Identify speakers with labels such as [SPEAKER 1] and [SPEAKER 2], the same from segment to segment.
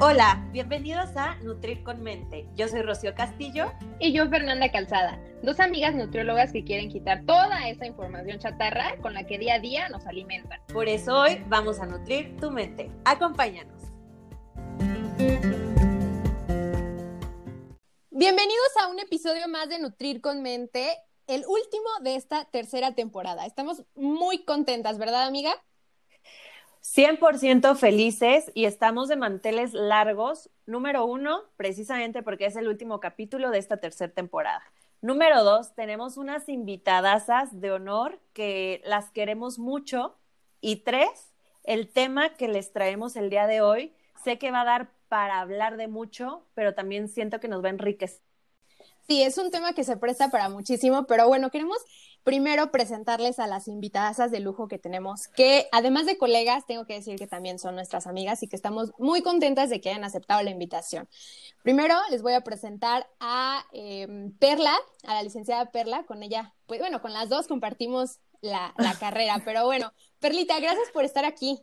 [SPEAKER 1] Hola, bienvenidos a Nutrir con Mente. Yo soy Rocío Castillo.
[SPEAKER 2] Y yo Fernanda Calzada, dos amigas nutriólogas que quieren quitar toda esa información chatarra con la que día a día nos alimentan.
[SPEAKER 1] Por eso hoy vamos a nutrir tu mente. Acompáñanos.
[SPEAKER 3] Bienvenidos a un episodio más de Nutrir con Mente, el último de esta tercera temporada. Estamos muy contentas, ¿verdad, amiga?
[SPEAKER 1] 100% felices y estamos de manteles largos. Número uno, precisamente porque es el último capítulo de esta tercera temporada. Número dos, tenemos unas invitadasas de honor que las queremos mucho. Y tres, el tema que les traemos el día de hoy, sé que va a dar para hablar de mucho, pero también siento que nos va a enriquecer.
[SPEAKER 3] Sí, es un tema que se presta para muchísimo, pero bueno, queremos primero presentarles a las invitadas de lujo que tenemos, que además de colegas, tengo que decir que también son nuestras amigas y que estamos muy contentas de que hayan aceptado la invitación. Primero les voy a presentar a em, Perla, a la licenciada Perla, con ella, pues bueno, con las dos compartimos la, la carrera, pero bueno, Perlita, gracias por estar aquí.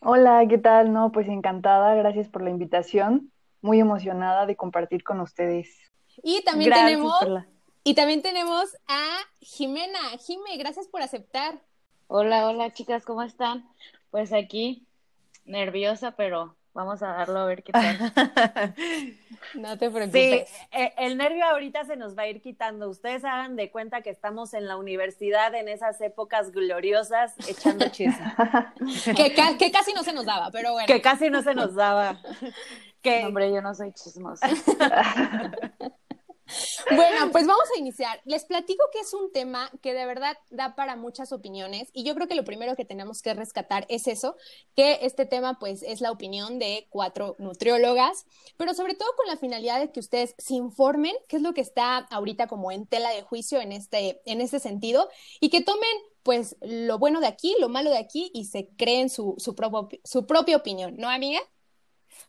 [SPEAKER 4] Hola, ¿qué tal? No, pues encantada, gracias por la invitación, muy emocionada de compartir con ustedes.
[SPEAKER 3] Y también tenemos y también tenemos a Jimena. Jime, gracias por aceptar.
[SPEAKER 5] Hola, hola chicas, ¿cómo están? Pues aquí, nerviosa, pero vamos a darlo a ver qué tal.
[SPEAKER 3] no te preocupes.
[SPEAKER 1] Sí, eh, el nervio ahorita se nos va a ir quitando. Ustedes hagan de cuenta que estamos en la universidad en esas épocas gloriosas echando chisme.
[SPEAKER 3] que, que, casi no se nos daba, pero bueno.
[SPEAKER 1] Que casi no se nos daba.
[SPEAKER 5] que... hombre, yo no soy chismosa.
[SPEAKER 3] Bueno, pues vamos a iniciar. Les platico que es un tema que de verdad da para muchas opiniones y yo creo que lo primero que tenemos que rescatar es eso, que este tema pues es la opinión de cuatro nutriólogas, pero sobre todo con la finalidad de que ustedes se informen qué es lo que está ahorita como en tela de juicio en este, en este sentido y que tomen pues lo bueno de aquí, lo malo de aquí y se creen su, su, su propia opinión, ¿no, amiga?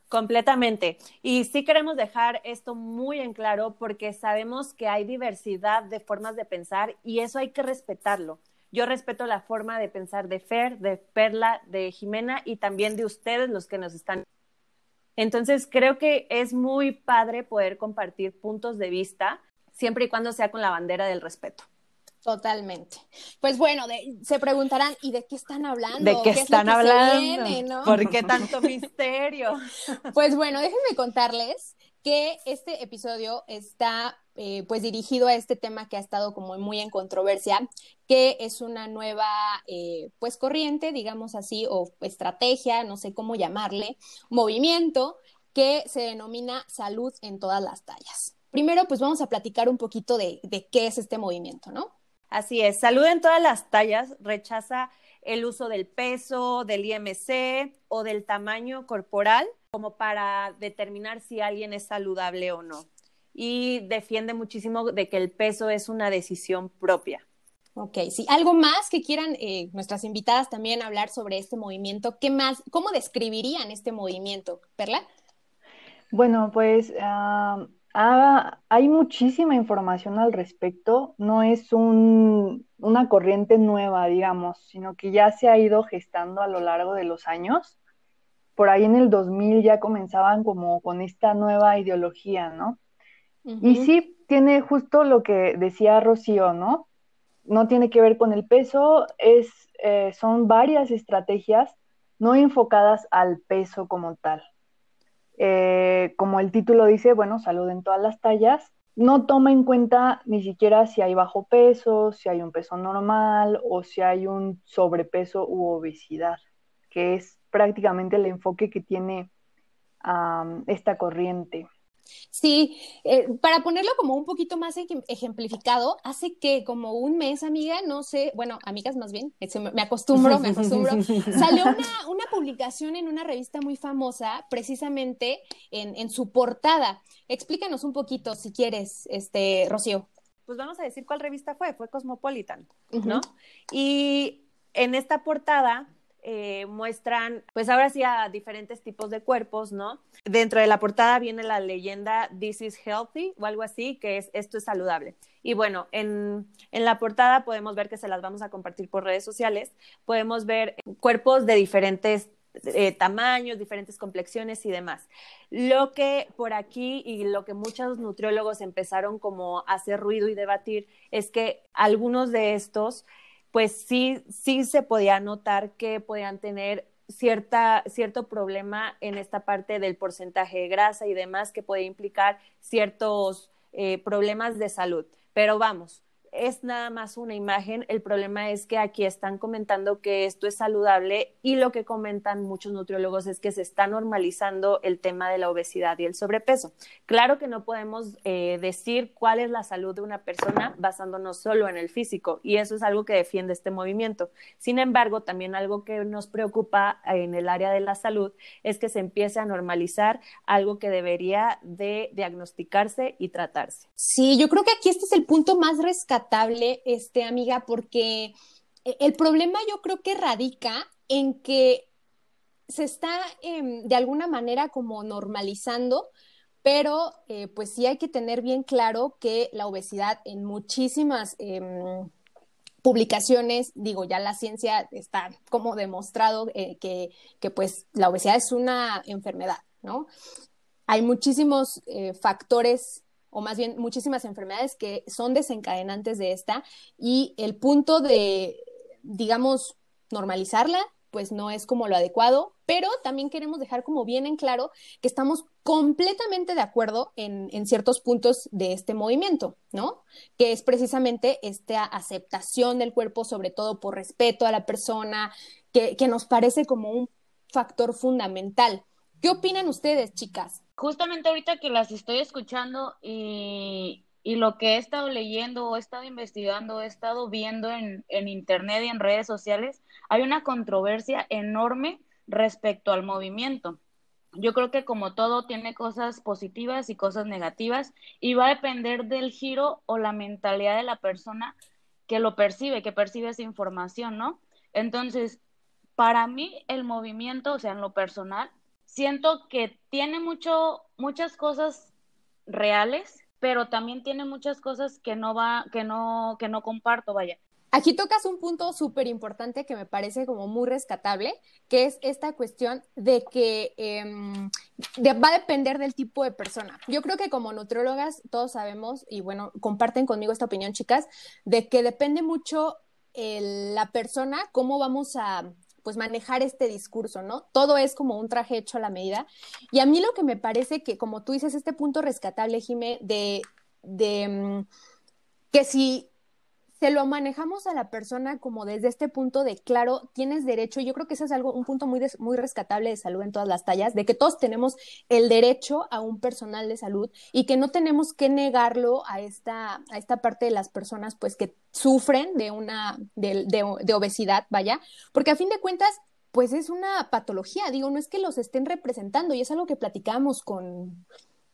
[SPEAKER 1] Completamente. Y sí queremos dejar esto muy en claro porque sabemos que hay diversidad de formas de pensar y eso hay que respetarlo. Yo respeto la forma de pensar de Fer, de Perla, de Jimena y también de ustedes los que nos están. Entonces creo que es muy padre poder compartir puntos de vista siempre y cuando sea con la bandera del respeto.
[SPEAKER 3] Totalmente. Pues bueno, se preguntarán, ¿y de qué están hablando?
[SPEAKER 1] ¿De qué, están hablando? ¿Por qué tanto misterio?
[SPEAKER 3] Pues bueno, déjenme contarles que este episodio está eh, pues dirigido a este tema que ha estado como muy en controversia, que es una nueva eh, pues corriente, digamos así, o estrategia, no sé cómo llamarle, movimiento que se denomina salud en todas las tallas. Primero, pues vamos a platicar un poquito de, de qué es este movimiento, ¿no?
[SPEAKER 1] Así es, salud en todas las tallas rechaza el uso del peso, del IMC o del tamaño corporal como para determinar si alguien es saludable o no. Y defiende muchísimo de que el peso es una decisión propia.
[SPEAKER 3] Ok, sí. ¿Algo más que quieran eh, nuestras invitadas también hablar sobre este movimiento? ¿Qué más, cómo describirían este movimiento? Perla.
[SPEAKER 4] Bueno, pues ah, Ah, hay muchísima información al respecto, no es una corriente nueva, digamos, sino que ya se ha ido gestando a lo largo de los años. Por ahí en el 2000 ya comenzaban como con esta nueva ideología, ¿no? Y sí, tiene justo lo que decía Rocío, ¿no? No tiene que ver con el peso, es, eh, son varias estrategias no enfocadas al peso como tal. Eh, como el título dice, bueno, salud en todas las tallas, no toma en cuenta ni siquiera si hay bajo peso, si hay un peso normal o si hay un sobrepeso u obesidad, que es prácticamente el enfoque que tiene esta corriente.
[SPEAKER 3] Sí, eh, para ponerlo como un poquito más ejemplificado, hace que como un mes, amiga, no sé, bueno, amigas más bien, me acostumbro, me acostumbro, salió una, una publicación en una revista muy famosa, precisamente en, en, su portada. Explícanos un poquito, si quieres, este, Rocío.
[SPEAKER 1] Pues vamos a decir cuál revista fue, fue Cosmopolitan, ¿no? Y en esta portada eh, muestran, pues ahora sí, a diferentes tipos de cuerpos, ¿no? Dentro de la portada viene la leyenda This is healthy o algo así, que es esto es saludable. Y bueno, en, en la portada podemos ver que se las vamos a compartir por redes sociales, podemos ver cuerpos de diferentes eh, tamaños, diferentes complexiones y demás. Lo que por aquí y lo que muchos nutriólogos empezaron como a hacer ruido y debatir es que algunos de estos, pues sí, sí se podía notar que podían tener cierta, cierto problema en esta parte del porcentaje de grasa y demás que puede implicar ciertos eh, problemas de salud. Pero vamos, es nada más una imagen. El problema es que aquí están comentando que esto es saludable y lo que comentan muchos nutriólogos es que se está normalizando el tema de la obesidad y el sobrepeso. Claro que no podemos eh, decir cuál es la salud de una persona basándonos solo en el físico y eso es algo que defiende este movimiento. Sin embargo, también algo que nos preocupa en el área de la salud es que se empiece a normalizar algo que debería de diagnosticarse y tratarse.
[SPEAKER 3] Sí, yo creo que aquí este es el punto más rescatable este, amiga, porque eh, el problema yo creo que radica en que se está em, de alguna manera como normalizando, pero eh, pues sí hay que tener bien claro que la obesidad en muchísimas em, publicaciones, digo, ya la ciencia está como demostrado eh, que, que, pues la obesidad es una enfermedad, ¿no? Hay muchísimos factores o más bien muchísimas enfermedades que son desencadenantes de esta y el punto de, digamos, normalizarla, pues no es como lo adecuado, pero también queremos dejar como bien en claro que estamos completamente de acuerdo en, en, ciertos puntos de este movimiento, ¿no? Que es precisamente esta aceptación del cuerpo, sobre todo por respeto a la persona, que, que nos parece como un factor fundamental. ¿Qué opinan ustedes, chicas?
[SPEAKER 5] Justamente ahorita que las estoy escuchando y, lo que he estado leyendo o he estado investigando, he estado viendo en, en internet y en redes sociales, hay una controversia enorme respecto al movimiento. Yo creo que como todo tiene cosas positivas y cosas negativas y va a depender del giro o la mentalidad de la persona que lo percibe, que percibe esa información, ¿no? Entonces, para mí el movimiento, o sea, en lo personal, siento que tiene mucho, muchas cosas reales, pero también tiene muchas cosas que no va, que no, que no comparto, vaya.
[SPEAKER 3] Aquí tocas un punto súper importante que me parece como muy rescatable, que es esta cuestión de que em, va a depender del tipo de persona. Yo creo que como nutriólogas todos sabemos, y bueno, comparten conmigo esta opinión, chicas, de que depende mucho la persona, cómo vamos a, pues manejar este discurso, ¿no? Todo es como un traje hecho a la medida. Y a mí lo que me parece que, como tú dices, este punto rescatable, Jime, de, de mm, que si se lo manejamos a la persona como desde este punto de, claro, tienes derecho, yo creo que ese es algo, un punto muy, muy rescatable de salud en todas las tallas, de que todos tenemos el derecho a un personal de salud y que no tenemos que negarlo a esta, a esta parte de las personas, pues, que sufren de una, de, de obesidad, vaya, porque a fin de cuentas, pues es una patología, digo, no es que los estén representando y es algo que platicamos con,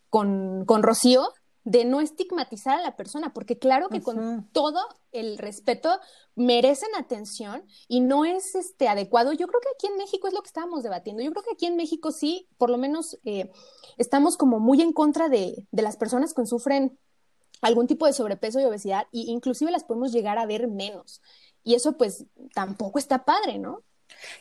[SPEAKER 3] con, con Rocío, de no estigmatizar a la persona, porque claro que con todo el respeto merecen atención y no es este adecuado. Yo creo que aquí en México es lo que estábamos debatiendo. Yo creo que aquí en México sí, por lo menos eh, estamos como muy en contra de, de las personas que sufren algún tipo de sobrepeso y obesidad, e inclusive las podemos llegar a ver menos. Y eso pues tampoco está padre, ¿no?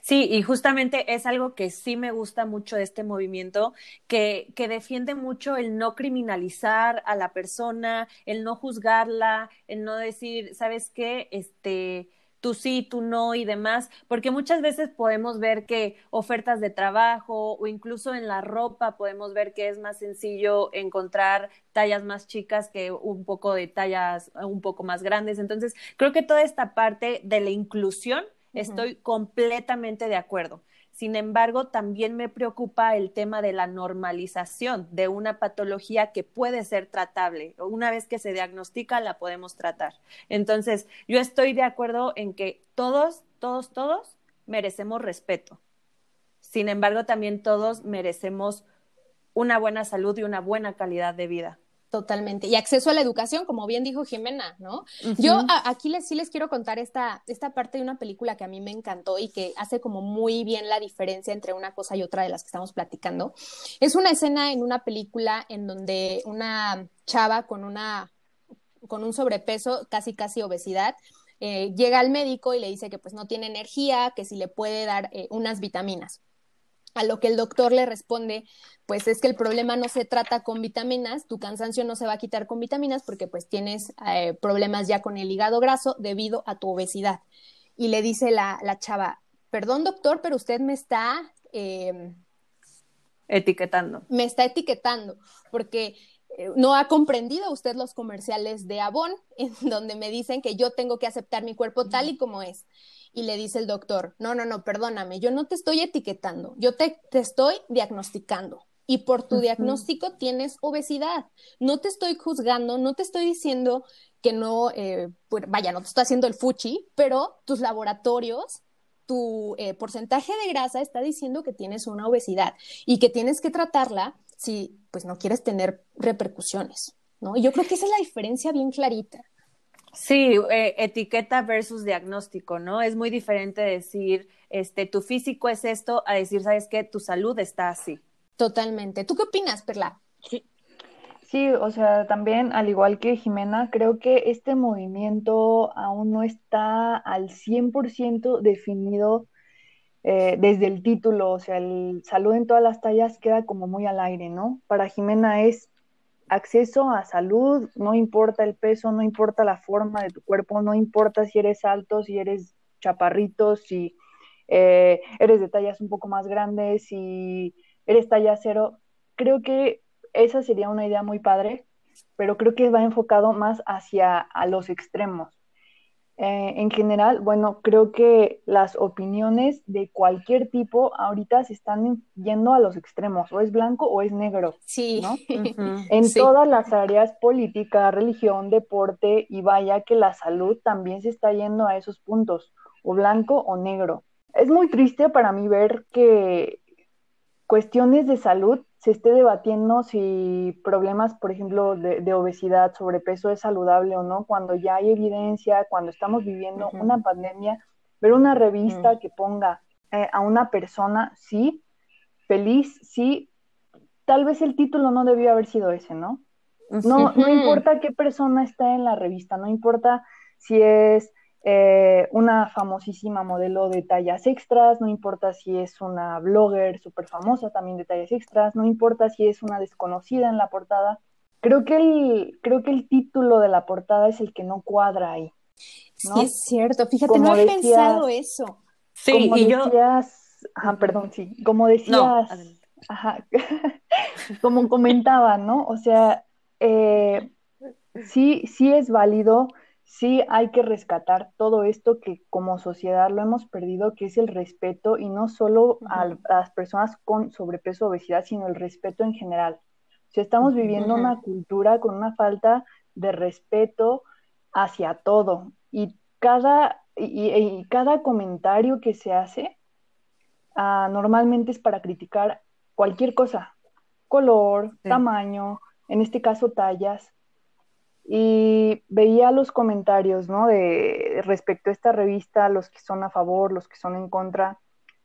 [SPEAKER 1] Sí, y justamente es algo que sí me gusta mucho de este movimiento, que, que defiende mucho el no criminalizar a la persona, el no juzgarla, el no decir, ¿sabes qué? Este, tú sí, tú no y demás, porque muchas veces podemos ver que ofertas de trabajo o incluso en la ropa podemos ver que es más sencillo encontrar tallas más chicas que un poco de tallas un poco más grandes. Entonces, creo que toda esta parte de la inclusión Estoy completamente de acuerdo. Sin embargo, también me preocupa el tema de la normalización de una patología que puede ser tratable. Una vez que se diagnostica, la podemos tratar. Entonces, yo estoy de acuerdo en que todos, todos, todos merecemos respeto. Sin embargo, también todos merecemos una buena salud y una buena calidad de vida.
[SPEAKER 3] Totalmente. Y acceso a la educación, como bien dijo Jimena, ¿no? Yo aquí les, sí les quiero contar esta, esta parte de una película que a mí me encantó y que hace como muy bien la diferencia entre una cosa y otra de las que estamos platicando. Es una escena en una película en donde una chava con una con un sobrepeso, casi casi obesidad, eh, llega al médico y le dice que pues no tiene energía, que si le puede dar eh, unas vitaminas. A lo que el doctor le responde, pues es que el problema no se trata con vitaminas, tu cansancio no se va a quitar con vitaminas porque pues tienes eh, problemas ya con el hígado graso debido a tu obesidad. Y le dice la, la chava, perdón doctor, pero usted me está... Eh,
[SPEAKER 1] etiquetando.
[SPEAKER 3] Me está etiquetando porque eh, no ha comprendido usted los comerciales de Avon, en donde me dicen que yo tengo que aceptar mi cuerpo tal y como es. Y le dice el doctor, no, no, no, perdóname, yo no te estoy etiquetando, yo te, te estoy diagnosticando. Y por tu diagnóstico tienes obesidad. No te estoy juzgando, no te estoy diciendo que no, eh, pues, vaya, no te estoy haciendo el fuchi, pero tus laboratorios tu eh, porcentaje de grasa está diciendo que tienes una obesidad y que tienes que tratarla si pues no quieres tener repercusiones, ¿no? Y yo creo que esa es la diferencia bien clarita.
[SPEAKER 1] Sí, eh, etiqueta versus diagnóstico, ¿no? Es muy diferente decir, este, tu físico es esto, a decir, ¿sabes qué? Tu salud está así.
[SPEAKER 3] Totalmente. ¿Tú qué opinas, Perla?
[SPEAKER 4] Sí. Sí, o sea, también, al igual que Jimena, creo que este movimiento aún no está al 100% definido eh, desde el título, o sea, el salud en todas las tallas queda como muy al aire, ¿no? Para Jimena es acceso a salud, no importa el peso, no importa la forma de tu cuerpo, no importa si eres alto, si eres chaparrito, si eh, eres de tallas un poco más grandes, si eres talla cero. Creo que esa sería una idea muy padre, pero creo que va enfocado más hacia a los extremos. Eh, en general, bueno, creo que las opiniones de cualquier tipo ahorita se están yendo a los extremos, o es blanco o es negro.
[SPEAKER 3] Sí.
[SPEAKER 4] ¿no? En todas las áreas, política, religión, deporte, y vaya que la salud también se está yendo a esos puntos, o blanco o negro. Es muy triste para mí ver que cuestiones de salud se esté debatiendo si problemas, por ejemplo, de, obesidad, sobrepeso es saludable o no, cuando ya hay evidencia, cuando estamos viviendo una pandemia, ver una revista que ponga eh, a una persona, sí, feliz, sí, tal vez el título no debió haber sido ese, ¿no? No, no importa qué persona está en la revista, no importa si es eh, una famosísima modelo de tallas extras, no importa si es una blogger súper famosa también de tallas extras, no importa si es una desconocida en la portada. Creo que el, creo que el título de la portada es el que no cuadra ahí.
[SPEAKER 3] Sí, es cierto. Fíjate, no he pensado eso.
[SPEAKER 1] Sí,
[SPEAKER 4] como y decías, ajá, perdón, sí, como decías, ajá, como comentaba, ¿no? O sea, eh, sí, sí es válido sí hay que rescatar todo esto que como sociedad lo hemos perdido, que es el respeto y no solo a, las personas con sobrepeso o obesidad, sino el respeto en general. O sea, estamos viviendo una cultura con una falta de respeto hacia todo y cada, y, cada comentario que se hace ah, normalmente es para criticar cualquier cosa, color, tamaño, en este caso tallas, y veía los comentarios, ¿no? De respecto a esta revista, los que son a favor, los que son en contra.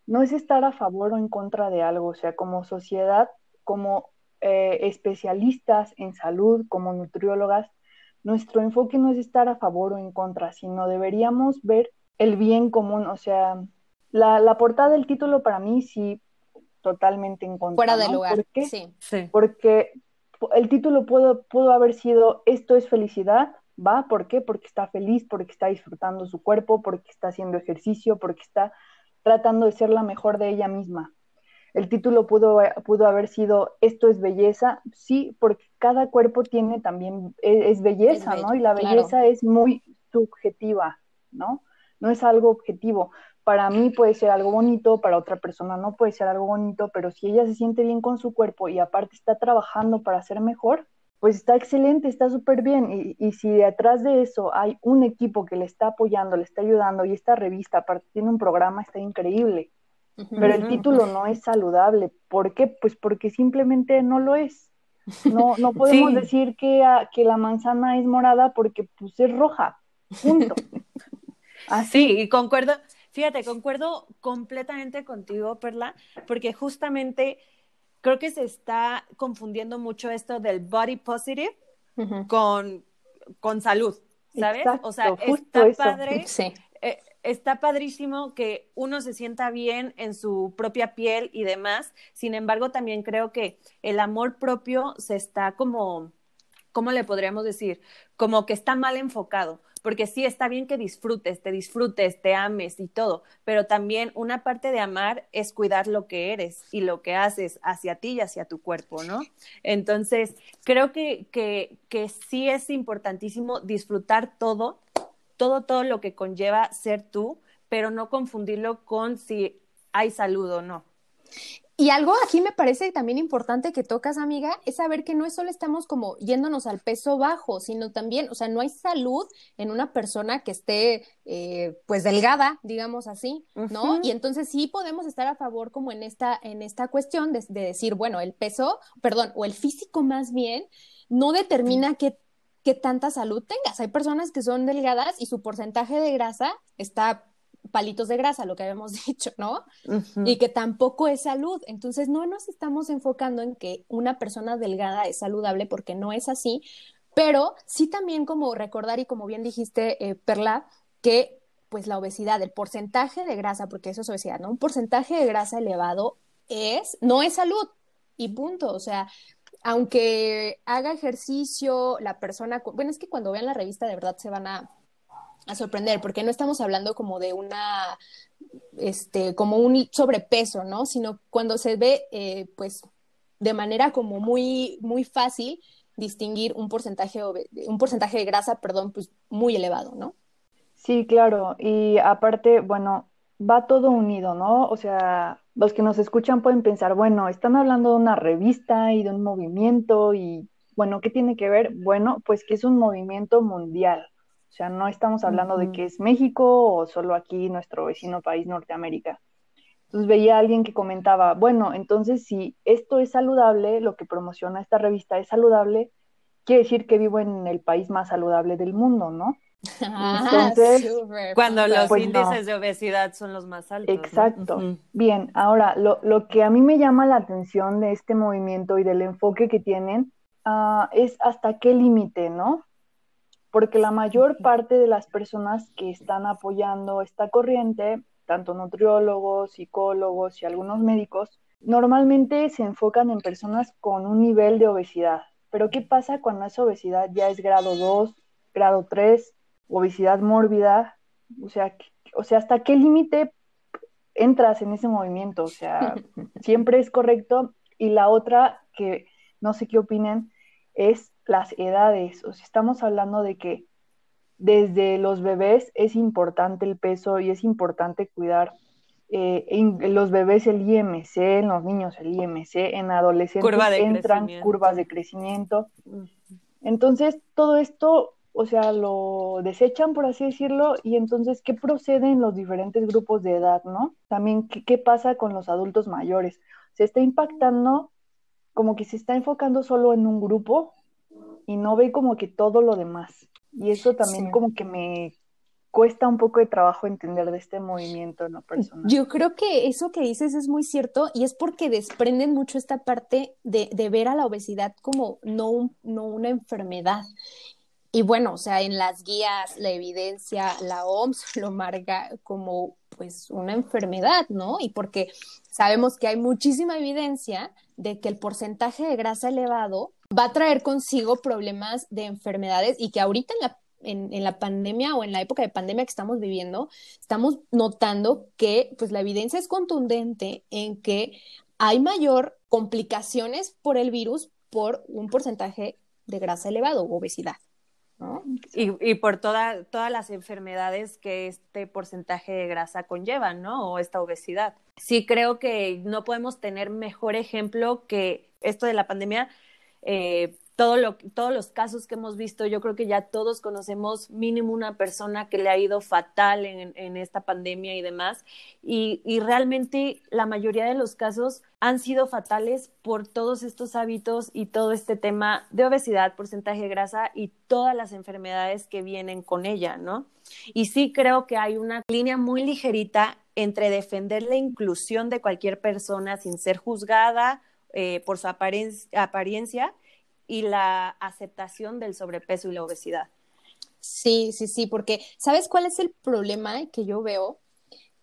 [SPEAKER 4] No es estar a favor o en contra de algo, o sea, como sociedad, como eh, especialistas en salud, como nutriólogas, nuestro enfoque no es estar a favor o en contra, sino deberíamos ver el bien común, o sea, la, la portada del título para mí sí totalmente en contra.
[SPEAKER 3] Fuera de lugar.
[SPEAKER 4] ¿Por qué?
[SPEAKER 3] Sí.
[SPEAKER 4] sí. Porque el título pudo, pudo haber sido Esto es felicidad, ¿va? ¿Por qué? Porque está feliz, porque está disfrutando su cuerpo, porque está haciendo ejercicio, porque está tratando de ser la mejor de ella misma. El título pudo, pudo haber sido Esto es belleza, sí, porque cada cuerpo tiene también, e, es, belleza, ¿no? Y la belleza es muy subjetiva, ¿no? No es algo objetivo para mí puede ser algo bonito, para otra persona no puede ser algo bonito, pero si ella se siente bien con su cuerpo y aparte está trabajando para ser mejor, pues está excelente, está súper bien. Y, si detrás de eso hay un equipo que le está apoyando, le está ayudando y esta revista aparte tiene un programa, está increíble. Pero el título no es saludable. ¿Por qué? Pues porque simplemente no lo es. No, no podemos decir que, que la manzana es morada porque pues es roja. Punto.
[SPEAKER 1] Así. Sí, y concuerdo, Fíjate, concuerdo completamente contigo, Perla, porque justamente creo que se está confundiendo mucho esto del body positive con, con salud, ¿sabes? o sea, está padre.
[SPEAKER 3] Sí.
[SPEAKER 1] Eh, está padrísimo que uno se sienta bien en su propia piel y demás. Sin embargo, también creo que el amor propio se está como, ¿cómo le podríamos decir? Como que está mal enfocado. Porque sí, está bien que disfrutes, te disfrutes, te ames y todo, pero también una parte de amar es cuidar lo que eres y lo que haces hacia ti y hacia tu cuerpo, ¿no? Entonces, creo que, que, que sí es importantísimo disfrutar todo, todo, todo lo que conlleva ser tú, pero no confundirlo con si hay salud o no.
[SPEAKER 3] Y algo aquí me parece también importante que tocas, amiga, es saber que no es solo estamos como yéndonos al peso bajo, sino también, o sea, no hay salud en una persona que esté, eh, pues, delgada, digamos así, ¿no? Y entonces sí podemos estar a favor como en esta, en esta cuestión de, de decir, bueno, el peso, perdón, o el físico más bien, no determina qué qué tanta salud tengas. Hay personas que son delgadas y su porcentaje de grasa está palitos de grasa, lo que habíamos dicho, ¿no? Y que tampoco es salud. Entonces, no nos estamos enfocando en que una persona delgada es saludable porque no es así, pero sí también como recordar y como bien dijiste, eh, Perla, que pues la obesidad, el porcentaje de grasa, porque eso es obesidad, ¿no? Un porcentaje de grasa elevado es, no es salud y punto. O sea, aunque haga ejercicio, la persona, bueno, es que cuando vean la revista de verdad se van a, sorprender, porque no estamos hablando como de una, este, como un sobrepeso, ¿no? Sino cuando se ve, eh, pues, de manera como muy, muy fácil distinguir un porcentaje, un porcentaje de grasa, perdón, pues muy elevado, ¿no?
[SPEAKER 4] Sí, claro. Y aparte, bueno, va todo unido, ¿no? O sea, los que nos escuchan pueden pensar, bueno, están hablando de una revista y de un movimiento y, bueno, ¿qué tiene que ver? Bueno, pues que es un movimiento mundial. O sea, no estamos hablando de que es México o solo aquí nuestro vecino país Norteamérica. Entonces veía a alguien que comentaba, bueno, entonces si esto es saludable, lo que promociona esta revista es saludable, quiere decir que vivo en el país más saludable del mundo, ¿no?
[SPEAKER 1] Entonces, cuando los pues índices de obesidad son los más altos.
[SPEAKER 4] Exacto. Bien, ahora, lo, lo, que a mí me llama la atención de este movimiento y del enfoque que tienen uh, es hasta qué límite, ¿no? Porque la mayor parte de las personas que están apoyando esta corriente, tanto nutriólogos, psicólogos y algunos médicos, normalmente se enfocan en personas con un nivel de obesidad. Pero ¿qué pasa cuando esa obesidad ya es grado 2, grado 3, obesidad mórbida, o sea, o sea, ¿hasta qué límite entras en ese movimiento? O sea, siempre es correcto. Y la otra, que no sé qué opinen, es las edades. O sea, estamos hablando de que desde los bebés es importante el peso y es importante cuidar eh, en los bebés el IMC, en los niños el IMC, en adolescentes entran curvas de crecimiento. Entonces, todo esto o sea, lo desechan, por así decirlo, y entonces, ¿qué procede en los diferentes grupos de edad, no? También, ¿qué, pasa con los adultos mayores? Se está impactando como que se está enfocando solo en un grupo y no ve como que todo lo demás. Y eso también como que me cuesta un poco de trabajo entender de este movimiento no personal.
[SPEAKER 3] Yo creo que eso que dices es muy cierto y es porque desprenden mucho esta parte de, de ver a la obesidad como no, no una enfermedad. Y bueno, o sea, en las guías, la evidencia, la OMS lo marca como pues una enfermedad, ¿no? Y porque sabemos que hay muchísima evidencia de que el porcentaje de grasa elevado va a traer consigo problemas de enfermedades y que ahorita en la, en, la pandemia o en la época de pandemia que estamos viviendo, estamos notando que pues la evidencia es contundente en que hay mayor complicaciones por el virus por un porcentaje de grasa elevado, obesidad.
[SPEAKER 1] Y, por todas las enfermedades que este porcentaje de grasa conlleva, ¿no? O esta obesidad. Sí creo que no podemos tener mejor ejemplo que esto de la pandemia. Eh, todo lo, todos los casos que hemos visto, yo creo que ya todos conocemos mínimo una persona que le ha ido fatal en, esta pandemia y demás. Y, y, realmente la mayoría de los casos han sido fatales por todos estos hábitos y todo este tema de obesidad, porcentaje de grasa y todas las enfermedades que vienen con ella, ¿no? Y sí creo que hay una línea muy ligerita entre defender la inclusión de cualquier persona sin ser juzgada eh, por su apariencia y la aceptación del sobrepeso y la obesidad.
[SPEAKER 3] Sí, sí, sí, porque ¿sabes cuál es el problema que yo veo?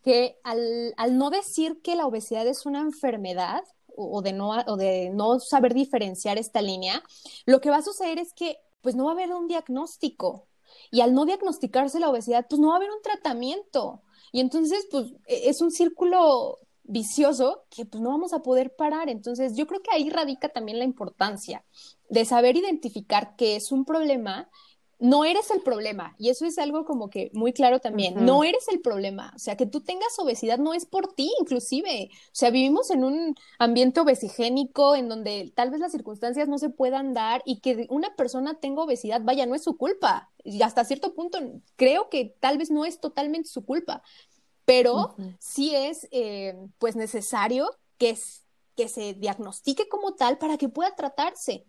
[SPEAKER 3] Que al, al no decir que la obesidad es una enfermedad, o de, no, o de no saber diferenciar esta línea, lo que va a suceder es que pues no va a haber un diagnóstico. Y al no diagnosticarse la obesidad, pues no va a haber un tratamiento. Y entonces, pues e, es un círculo vicioso que pues no vamos a poder parar. Entonces, yo creo que ahí radica también la importancia de saber identificar que es un problema no eres el problema. Y eso es algo como que muy claro también. No eres el problema. O sea, que tú tengas obesidad no es por ti, inclusive. O sea, vivimos en un ambiente obesigénico en donde tal vez las circunstancias no se puedan dar y que una persona tenga obesidad, vaya, no es su culpa. Y hasta cierto punto creo que tal vez no es totalmente su culpa. Pero sí es, eh, pues, necesario que, que se diagnostique como tal para que pueda tratarse.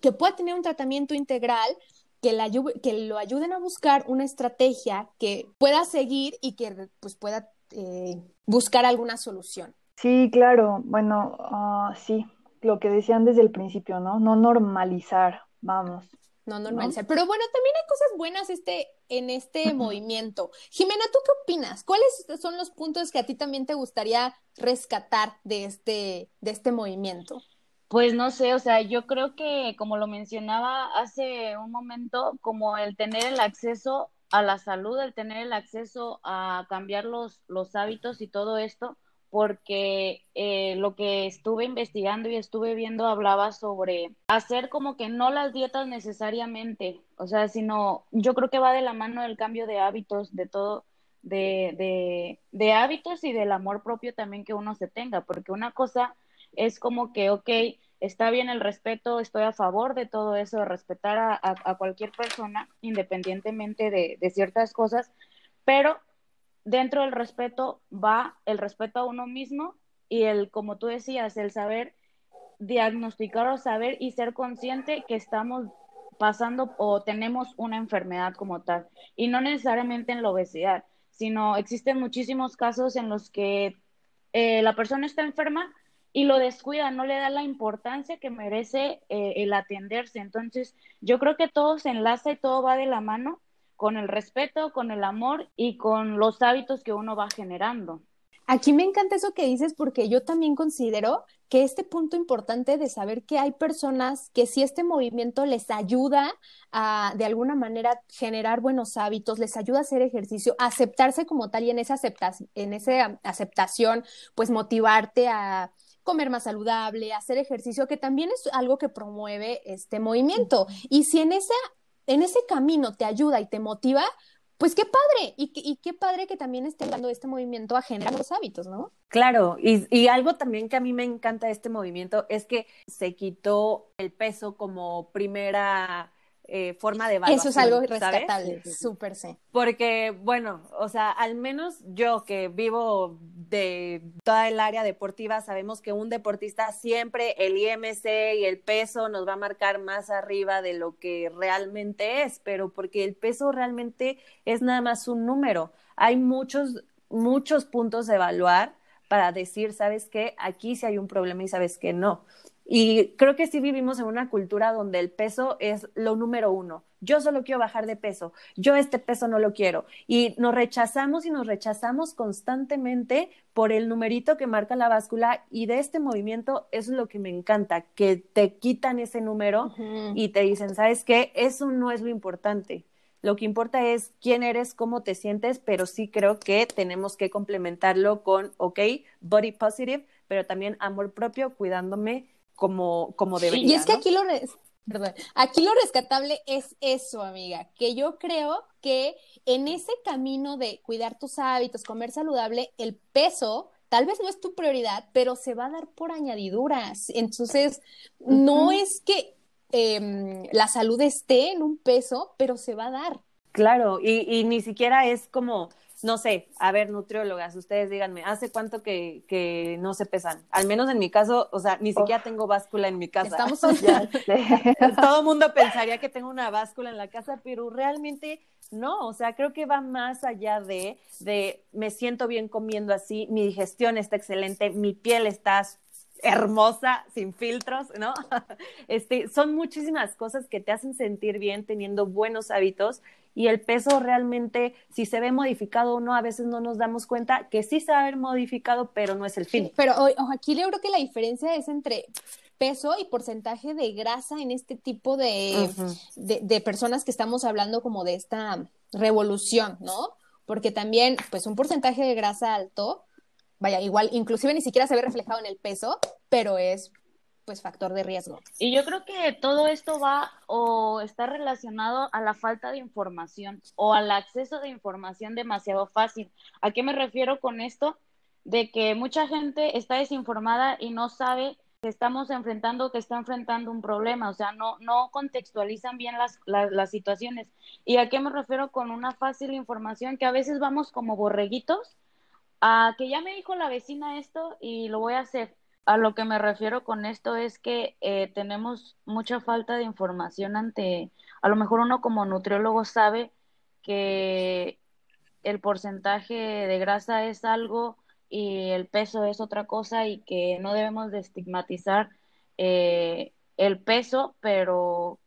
[SPEAKER 3] Que pueda tener un tratamiento integral que, la, que lo ayuden a buscar una estrategia que pueda seguir y que pues, pueda eh, buscar alguna solución.
[SPEAKER 4] Sí, claro. Bueno, ah, sí, lo que decían desde el principio, ¿no? No normalizar, vamos.
[SPEAKER 3] No normalizar. Pero bueno, también hay cosas buenas este, en este movimiento. Jimena, ¿tú qué opinas? ¿Cuáles son los puntos que a ti también te gustaría rescatar de este, de este movimiento?
[SPEAKER 5] Pues no sé, o sea, yo creo que como lo mencionaba hace un momento, como el tener el acceso a la salud, el tener el acceso a cambiar los, los hábitos y todo esto, porque eh, lo que estuve investigando y estuve viendo hablaba sobre hacer como que no las dietas necesariamente, o sea, sino yo creo que va de la mano del cambio de hábitos, de todo, de, de, hábitos y del amor propio también que uno se tenga, porque una cosa es como que, ok, está bien el respeto, estoy a favor de todo eso, de respetar a, cualquier persona independientemente de, de, ciertas cosas, pero dentro del respeto va el respeto a uno mismo y el, como tú decías, el saber diagnosticar o saber y ser consciente que estamos pasando o tenemos una enfermedad como tal, y no necesariamente en la obesidad, sino existen muchísimos casos en los que eh, la persona está enferma, y lo descuida, no le da la importancia que merece eh, el atenderse. Entonces, yo creo que todo se enlaza y todo va de la mano con el respeto, con el amor y con los hábitos que uno va generando.
[SPEAKER 3] Aquí me encanta eso que dices porque yo también considero que este punto importante de saber que hay personas que si este movimiento les ayuda a de alguna manera generar buenos hábitos, les ayuda a hacer ejercicio, aceptarse como tal y en esa aceptación, en esa aceptación, pues motivarte a comer más saludable, hacer ejercicio, que también es algo que promueve este movimiento. Y si en ese, en ese camino te ayuda y te motiva, pues qué padre, y, qué padre que también esté dando este movimiento a generar los hábitos, ¿no?
[SPEAKER 1] Claro, y, y, algo también que a mí me encanta de este movimiento es que se quitó el peso como primera eh, forma de evaluación.
[SPEAKER 3] Eso es algo rescatable, súper sí.
[SPEAKER 1] Porque, bueno, o sea, al menos yo que vivo de toda el área deportiva, sabemos que un deportista siempre el IMC y el peso nos va a marcar más arriba de lo que realmente es, pero porque el peso realmente es nada más un número. Hay muchos, muchos puntos de evaluar para decir, sabes qué, aquí sí hay un problema y sabes que no. Y creo que sí vivimos en una cultura donde el peso es lo número uno. Yo solo quiero bajar de peso, yo este peso no lo quiero. Y nos rechazamos y nos rechazamos constantemente por el numerito que marca la báscula y de este movimiento es lo que me encanta, que te quitan ese número y te dicen, ¿sabes qué? Eso no es lo importante. Lo que importa es quién eres, cómo te sientes, pero sí creo que tenemos que complementarlo con, ok, body positive, pero también amor propio, cuidándome como, como debería.
[SPEAKER 3] Y es que aquí lo, aquí lo rescatable es eso, amiga, que yo creo que en ese camino de cuidar tus hábitos, comer saludable, el peso tal vez no es tu prioridad, pero se va a dar por añadiduras. Entonces, no es que em, la salud esté en un peso, pero se va a dar.
[SPEAKER 1] Claro, y, y ni siquiera es como no sé, a ver, nutriólogas, ustedes díganme, ¿hace cuánto que, que no se pesan? Al menos en mi caso, o sea, ni siquiera tengo báscula en mi casa.
[SPEAKER 3] Estamos
[SPEAKER 1] Todo el mundo pensaría que tengo una báscula en la casa, pero realmente no, o sea, creo que va más allá de, de me siento bien comiendo así, mi digestión está excelente, mi piel está hermosa, sin filtros, ¿no? Este, son muchísimas cosas que te hacen sentir bien teniendo buenos hábitos y el peso realmente, si se ve modificado o no, a veces no nos damos cuenta que sí se va a ver modificado, pero no es el fin.
[SPEAKER 3] pero aquí yo creo que la diferencia es entre peso y porcentaje de grasa en este tipo de, de, personas que estamos hablando como de esta revolución, ¿no? Porque también, pues un porcentaje de grasa alto, vaya, igual, inclusive ni siquiera se ve reflejado en el peso, pero es pues factor de riesgo.
[SPEAKER 5] Y yo creo que todo esto va o está relacionado a la falta de información o al acceso de información demasiado fácil. ¿A qué me refiero con esto? De que mucha gente está desinformada y no sabe que estamos enfrentando, que está enfrentando un problema, o sea, no, no contextualizan bien las, las, situaciones. ¿Y a qué me refiero con una fácil información? Que a veces vamos como borreguitos a que ya me dijo la vecina esto y lo voy a hacer. A lo que me refiero con esto es que eh, tenemos mucha falta de información ante, a lo mejor uno como nutriólogo sabe que el porcentaje de grasa es algo y el peso es otra cosa y que no debemos de estigmatizar eh, el peso, pero,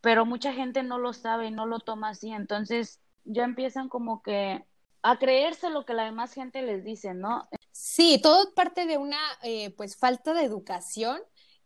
[SPEAKER 5] pero mucha gente no lo sabe y no lo toma así, entonces ya empiezan como que a creerse lo que la demás gente les dice, ¿no?
[SPEAKER 3] Sí, todo parte de una eh, pues falta de educación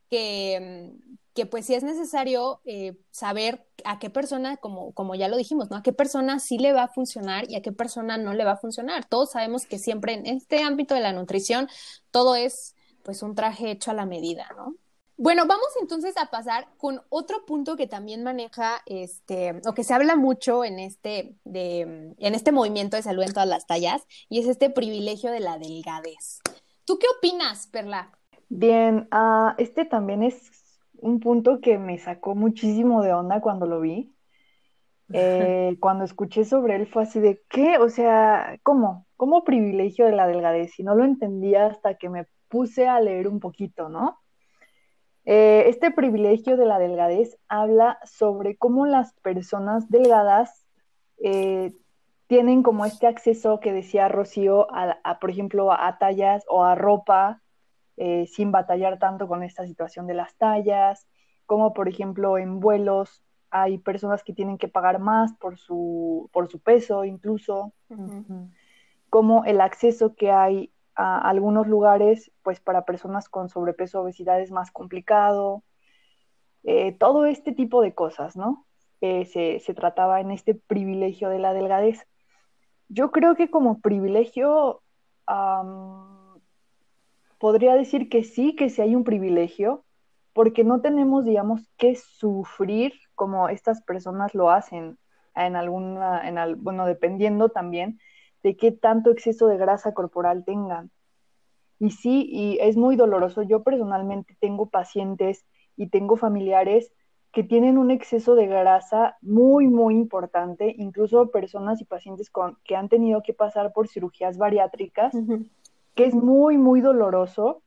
[SPEAKER 3] que, que pues sí es necesario eh, saber a qué persona, como, como ya lo dijimos, ¿no? A qué persona sí le va a funcionar y a qué persona no le va a funcionar. Todos sabemos que siempre en este ámbito de la nutrición todo es pues un traje hecho a la medida, ¿no? Bueno, vamos entonces a pasar con otro punto que también maneja este, o que se habla mucho en este, de, en este movimiento de salud en todas las tallas, y es este privilegio de la delgadez. ¿Tú qué opinas, Perla?
[SPEAKER 4] Bien, uh, este también es un punto que me sacó muchísimo de onda cuando lo vi. Eh, cuando escuché sobre él fue así de, ¿qué? O sea, ¿cómo? ¿Cómo privilegio de la delgadez? Y no lo entendía hasta que me puse a leer un poquito, ¿no? Eh, este privilegio de la delgadez habla sobre cómo las personas delgadas eh, tienen como este acceso que decía Rocío, a, por ejemplo, a tallas o a ropa eh, sin batallar tanto con esta situación de las tallas, como por ejemplo en vuelos hay personas que tienen que pagar más por su, por su peso incluso, como el acceso que hay a algunos lugares, pues para personas con sobrepeso obesidad es más complicado, eh, todo este tipo de cosas, ¿no? Eh, se, trataba en este privilegio de la delgadez. Yo creo que como privilegio podría decir que sí, que sí hay un privilegio, porque no tenemos, digamos, que sufrir como estas personas lo hacen en alguna, en bueno, dependiendo también de qué tanto exceso de grasa corporal tengan. Y sí, y es muy doloroso. Yo personalmente tengo pacientes y tengo familiares que tienen un exceso de grasa muy, muy importante, incluso personas y pacientes con, que han tenido que pasar por cirugías bariátricas que es muy, muy doloroso.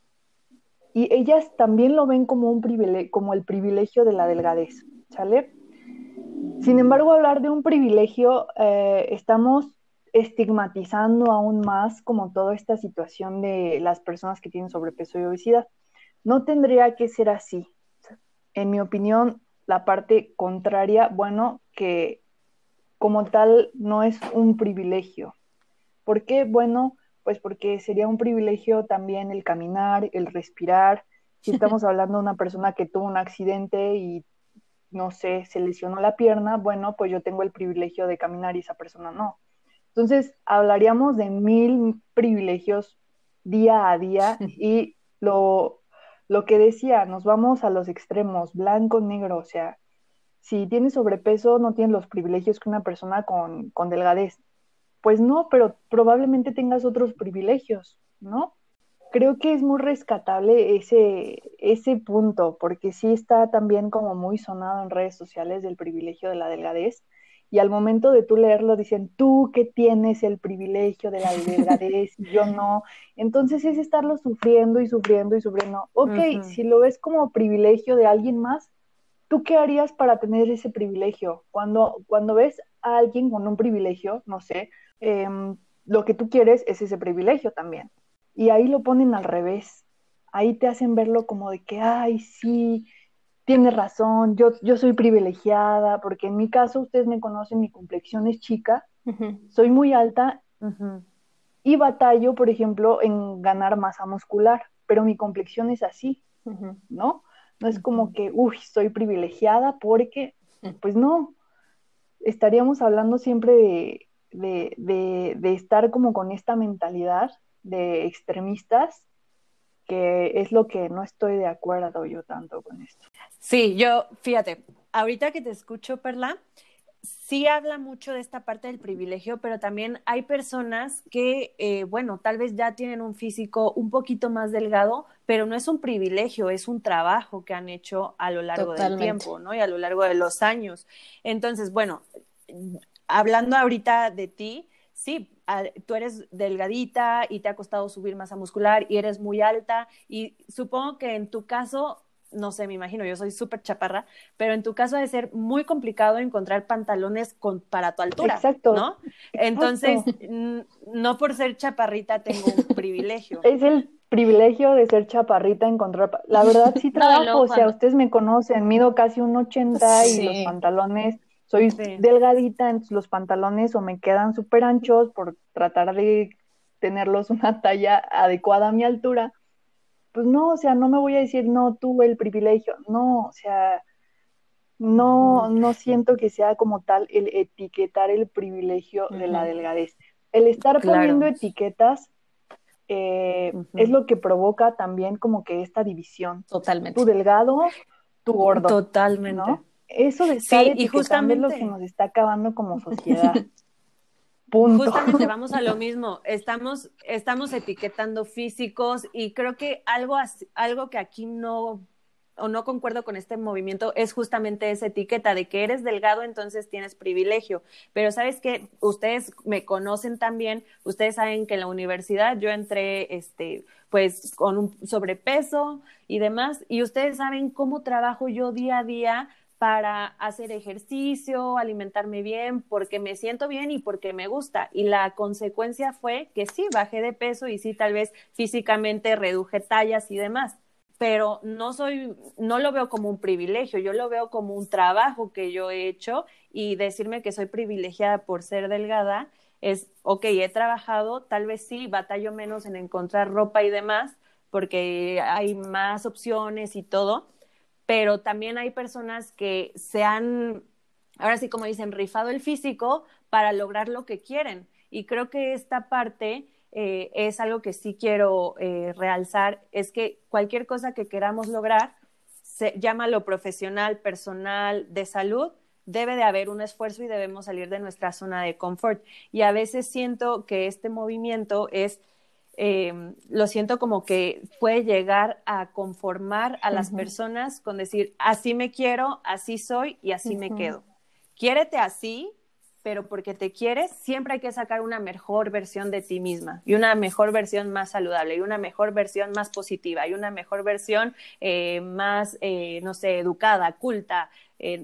[SPEAKER 4] Y ellas también lo ven como, un privilegio, como el privilegio de la delgadez, ¿sale? Sin embargo, hablar de un privilegio, eh, estamos estigmatizando aún más como toda esta situación de las personas que tienen sobrepeso y obesidad. No tendría que ser así. En mi opinión, la parte contraria, bueno, que como tal no es un privilegio. ¿Por qué? Bueno, pues porque sería un privilegio también el caminar, el respirar. Si estamos hablando de una persona que tuvo un accidente y, no sé, se lesionó la pierna, bueno, pues yo tengo el privilegio de caminar y esa persona no. Entonces, hablaríamos de mil privilegios día a día y lo, lo que decía, nos vamos a los extremos, blanco, negro, o sea, si tienes sobrepeso no tienes los privilegios que una persona con, con delgadez. Pues no, pero probablemente tengas otros privilegios, ¿no? Creo que es muy rescatable ese, ese punto, porque sí está también como muy sonado en redes sociales del privilegio de la delgadez. Y al momento de tú leerlo dicen, tú que tienes el privilegio de la delgadez y yo no. Entonces es estarlo sufriendo y sufriendo y sufriendo. Ok, si lo ves como privilegio de alguien más, ¿tú qué harías para tener ese privilegio? Cuando, cuando ves a alguien con un privilegio, no sé, Em, lo que tú quieres es ese privilegio también. Y ahí lo ponen al revés. Ahí te hacen verlo como de que, ay, sí, tienes razón, yo, yo soy privilegiada, porque en mi caso, ustedes me conocen, mi complexión es chica, soy muy alta y batallo, por ejemplo, en ganar masa muscular, pero mi complexión es así, ¿no? No es como que, uy, soy privilegiada porque, pues no, estaríamos hablando siempre de, de, estar como con esta mentalidad de extremistas, que es lo que no estoy de acuerdo yo tanto con esto.
[SPEAKER 1] Sí, yo, fíjate, ahorita que te escucho, Perla, sí habla mucho de esta parte del privilegio, pero también hay personas que, eh, bueno, tal vez ya tienen un físico un poquito más delgado, pero no es un privilegio, es un trabajo que han hecho a lo largo del tiempo, ¿no? Y a lo largo de los años. Entonces, bueno, hablando ahorita de ti, sí, tú eres delgadita y te ha costado subir masa muscular y eres muy alta y supongo que en tu caso no sé, me imagino, yo soy súper chaparra, pero en tu caso debe ser muy complicado encontrar pantalones con, para tu altura, Exacto. ¿no? Entonces, no por ser chaparrita tengo un privilegio.
[SPEAKER 4] Es el privilegio de ser chaparrita encontrar, la verdad sí trabajo, o sea, ustedes me conocen, mido casi un 80 y los pantalones, soy delgadita, entonces los pantalones o me quedan súper anchos por tratar de tenerlos una talla adecuada a mi altura, pues no, o sea, no me voy a decir, no, tuve el privilegio, no, o sea, no, no siento que sea como tal el etiquetar el privilegio de la delgadez. El estar poniendo etiquetas eh, es lo que provoca también como que esta división.
[SPEAKER 1] Totalmente.
[SPEAKER 4] Tu delgado, tu gordo.
[SPEAKER 1] Totalmente.
[SPEAKER 4] Eso de estar y justamente es lo que nos está acabando como sociedad.
[SPEAKER 1] Justamente vamos a lo mismo. Estamos, estamos etiquetando físicos y creo que algo, algo que aquí no o no concuerdo con este movimiento es justamente esa etiqueta de que eres delgado, entonces tienes privilegio. Pero sabes que ustedes me conocen también, ustedes saben que en la universidad yo entré, este, pues con un sobrepeso y demás, y ustedes saben cómo trabajo yo día a día para hacer ejercicio, alimentarme bien, porque me siento bien y porque me gusta. Y la consecuencia fue que sí, bajé de peso y sí, tal vez físicamente reduje tallas y demás. Pero no soy, no lo veo como un privilegio, yo lo veo como un trabajo que yo he hecho y decirme que soy privilegiada por ser delgada es, ok, he trabajado, tal vez sí, batallo menos en encontrar ropa y demás, porque hay más opciones y todo, pero también hay personas que se han, ahora sí como dicen, rifado el físico para lograr lo que quieren. Y creo que esta parte eh, es algo que sí quiero eh, realzar, es que cualquier cosa que queramos lograr, se, lo profesional, personal, de salud, debe de haber un esfuerzo y debemos salir de nuestra zona de confort. Y a veces siento que este movimiento es eh, lo siento como que puede llegar a conformar a las personas con decir, así me quiero, así soy y así me quedo. Quiérete así, pero porque te quieres, siempre hay que sacar una mejor versión de ti misma y una mejor versión más saludable y una mejor versión más positiva y una mejor versión eh, más, eh, no sé, educada, culta,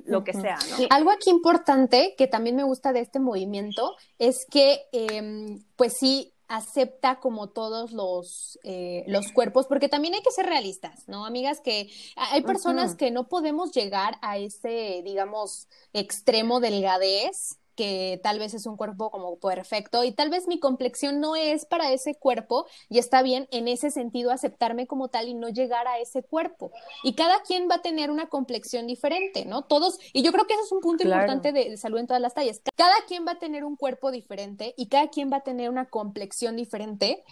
[SPEAKER 1] lo que sea.
[SPEAKER 3] Algo aquí importante que también me gusta de este movimiento es que, em, pues sí, acepta como todos los, eh, los cuerpos, porque también hay que ser realistas, ¿no? Amigas, que hay personas que no podemos llegar a ese, digamos, extremo delgadez que tal vez es un cuerpo como perfecto y tal vez mi complexión no es para ese cuerpo y está bien en ese sentido aceptarme como tal y no llegar a ese cuerpo. Y cada quien va a tener una complexión diferente, ¿no? Todos, y yo creo que eso es un punto importante de, salud en todas las tallas. Cada quien va a tener un cuerpo diferente y cada quien va a tener una complexión diferente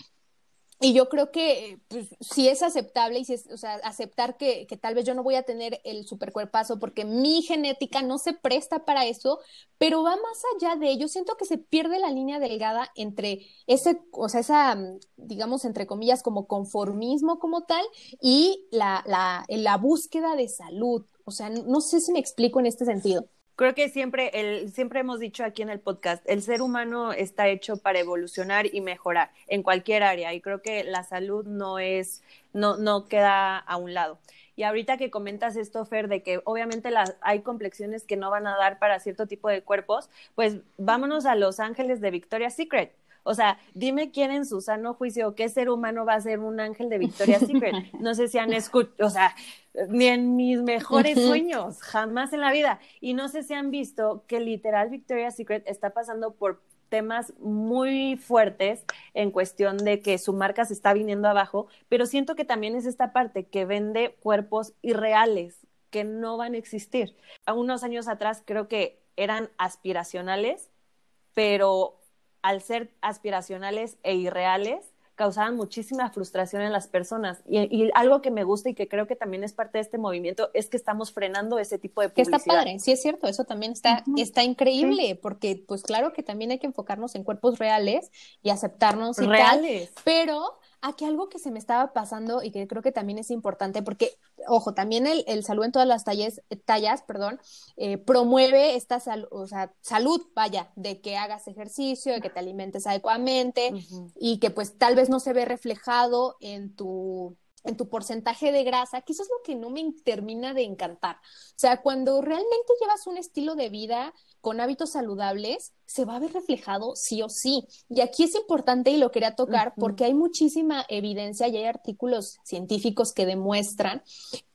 [SPEAKER 3] y yo creo que pues, si es aceptable y si es, o sea, aceptar que, que, tal vez yo no voy a tener el supercuerpazo porque mi genética no se presta para eso, pero va más allá de ello. Siento que se pierde la línea delgada entre ese, o sea, esa, digamos, entre comillas, como conformismo como tal y la, la, la búsqueda de salud. O sea, no sé si me explico en este sentido
[SPEAKER 1] creo que siempre, el, siempre hemos dicho aquí en el podcast, el ser humano está hecho para evolucionar y mejorar en cualquier área y creo que la salud no es, no, no queda a un lado. Y ahorita que comentas esto, Fer, de que obviamente las, hay complexiones que no van a dar para cierto tipo de cuerpos, pues vámonos a Los Ángeles de Victoria's Secret. O sea, dime quién en su sano juicio, qué ser humano va a ser un ángel de Victoria's Secret. No sé si han escuchado, o sea, ni en mis mejores sueños, jamás en la vida. Y no sé si han visto que literal Victoria's Secret está pasando por temas muy fuertes en cuestión de que su marca se está viniendo abajo, pero siento que también es esta parte que vende cuerpos irreales que no van a existir. A unos años atrás creo que eran aspiracionales, pero al ser aspiracionales e irreales, causaban muchísima frustración en las personas. Y, algo que me gusta y que creo que también es parte de este movimiento es que estamos frenando ese tipo de publicidad.
[SPEAKER 3] Que está padre, sí es cierto, eso también está, está increíble, porque pues claro que también hay que enfocarnos en cuerpos reales y aceptarnos y
[SPEAKER 1] reales.
[SPEAKER 3] pero aquí algo que se me estaba pasando y que creo que también es importante, porque, ojo, también el, el salud en todas las tallas, tallas perdón, eh, promueve esta o sea, salud, vaya, de que hagas ejercicio, de que te alimentes adecuadamente y que pues tal vez no se ve reflejado en tu en tu porcentaje de grasa, que eso es lo que no me termina de encantar. O sea, cuando realmente llevas un estilo de vida con hábitos saludables, se va a ver reflejado sí o sí. Y aquí es importante y lo quería tocar porque hay muchísima evidencia y hay artículos científicos que demuestran